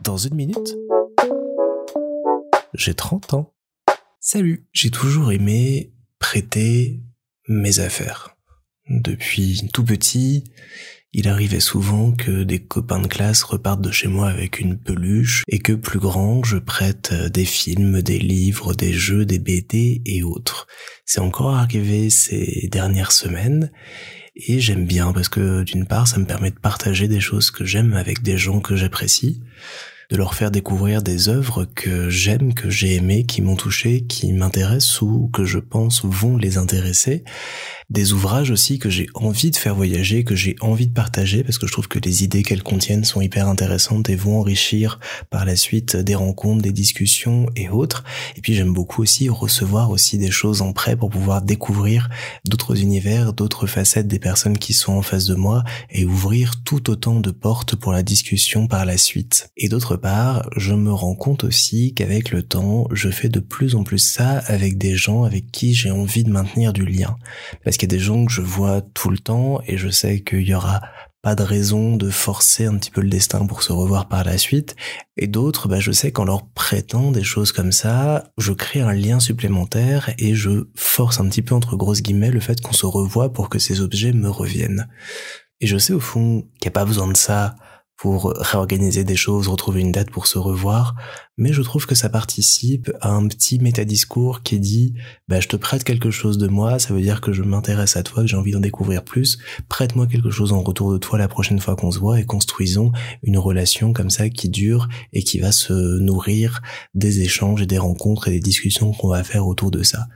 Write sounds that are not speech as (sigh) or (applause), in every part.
Dans une minute, j'ai 30 ans. Salut, j'ai toujours aimé prêter mes affaires. Depuis tout petit, il arrivait souvent que des copains de classe repartent de chez moi avec une peluche et que plus grand, je prête des films, des livres, des jeux, des BD et autres. C'est encore arrivé ces dernières semaines et j'aime bien parce que d'une part, ça me permet de partager des choses que j'aime avec des gens que j'apprécie de leur faire découvrir des œuvres que j'aime, que j'ai aimées, qui m'ont touché, qui m'intéressent ou que je pense vont les intéresser. Des ouvrages aussi que j'ai envie de faire voyager, que j'ai envie de partager parce que je trouve que les idées qu'elles contiennent sont hyper intéressantes et vont enrichir par la suite des rencontres, des discussions et autres. Et puis j'aime beaucoup aussi recevoir aussi des choses en prêt pour pouvoir découvrir d'autres univers, d'autres facettes des personnes qui sont en face de moi et ouvrir tout autant de portes pour la discussion par la suite. Et d'autre part, je me rends compte aussi qu'avec le temps, je fais de plus en plus ça avec des gens avec qui j'ai envie de maintenir du lien. Parce qu'il y a des gens que je vois tout le temps et je sais qu'il y aura pas de raison de forcer un petit peu le destin pour se revoir par la suite. Et d'autres, bah, je sais qu'en leur prêtant des choses comme ça, je crée un lien supplémentaire et je force un petit peu entre grosses guillemets le fait qu'on se revoie pour que ces objets me reviennent. Et je sais au fond qu'il n'y a pas besoin de ça pour réorganiser des choses, retrouver une date pour se revoir, mais je trouve que ça participe à un petit métadiscours qui dit bah je te prête quelque chose de moi, ça veut dire que je m'intéresse à toi, que j'ai envie d'en découvrir plus, prête-moi quelque chose en retour de toi la prochaine fois qu'on se voit et construisons une relation comme ça qui dure et qui va se nourrir des échanges et des rencontres et des discussions qu'on va faire autour de ça.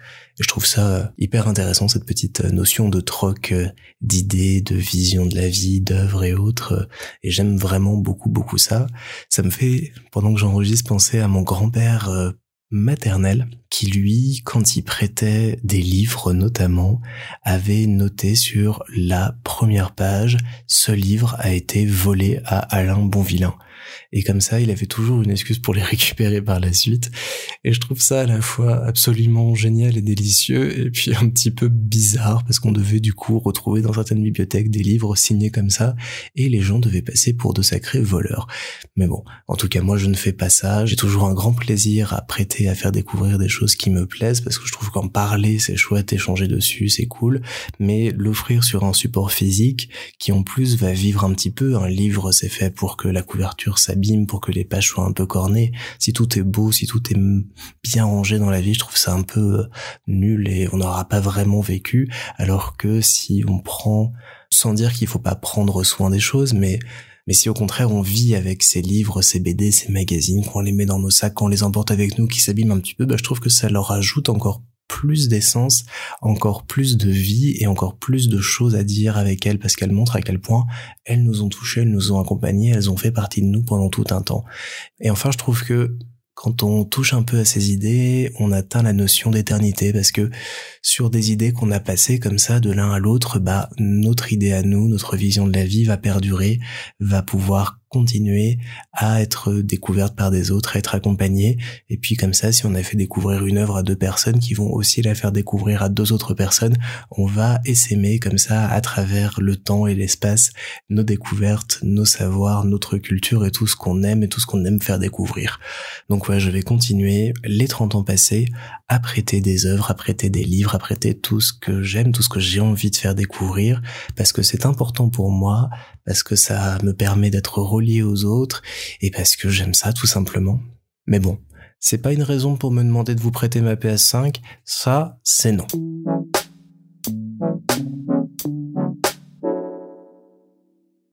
Je trouve ça hyper intéressant cette petite notion de troc euh, d'idées, de vision de la vie, d'œuvres et autres et j'aime vraiment beaucoup beaucoup ça. Ça me fait pendant que j'enregistre penser à mon grand-père euh, maternel qui lui, quand il prêtait des livres notamment, avait noté sur la première page, ce livre a été volé à Alain Bonvillain. Et comme ça, il avait toujours une excuse pour les (laughs) récupérer par la suite. Et je trouve ça à la fois absolument génial et délicieux, et puis un petit peu bizarre, parce qu'on devait du coup retrouver dans certaines bibliothèques des livres signés comme ça, et les gens devaient passer pour de sacrés voleurs. Mais bon, en tout cas, moi je ne fais pas ça. J'ai toujours un grand plaisir à prêter, à faire découvrir des choses qui me plaisent, parce que je trouve qu'en parler, c'est chouette, échanger dessus, c'est cool, mais l'offrir sur un support physique, qui en plus va vivre un petit peu, un livre c'est fait pour que la couverture s'abîme, pour que les pages soient un peu cornées. Si tout est beau, si tout est bien rangé dans la vie, je trouve ça un peu euh, nul et on n'aura pas vraiment vécu. Alors que si on prend, sans dire qu'il faut pas prendre soin des choses, mais mais si au contraire on vit avec ces livres, ces BD, ces magazines, qu'on les met dans nos sacs, qu'on les emporte avec nous, qui s'abîment un petit peu, bah, je trouve que ça leur ajoute encore plus d'essence, encore plus de vie et encore plus de choses à dire avec elles parce qu'elles montrent à quel point elles nous ont touchés, elles nous ont accompagnés, elles ont fait partie de nous pendant tout un temps. Et enfin, je trouve que quand on touche un peu à ces idées, on atteint la notion d'éternité parce que sur des idées qu'on a passées comme ça de l'un à l'autre, bah notre idée à nous, notre vision de la vie va perdurer, va pouvoir continuer à être découverte par des autres, à être accompagnée. Et puis comme ça, si on a fait découvrir une œuvre à deux personnes qui vont aussi la faire découvrir à deux autres personnes, on va essaimer comme ça à travers le temps et l'espace nos découvertes, nos savoirs, notre culture et tout ce qu'on aime et tout ce qu'on aime faire découvrir. Donc ouais, je vais continuer les 30 ans passés à prêter des œuvres, à prêter des livres, à prêter tout ce que j'aime, tout ce que j'ai envie de faire découvrir parce que c'est important pour moi, parce que ça me permet d'être relié aux autres et parce que j'aime ça tout simplement. Mais bon, c'est pas une raison pour me demander de vous prêter ma PS5, ça c'est non.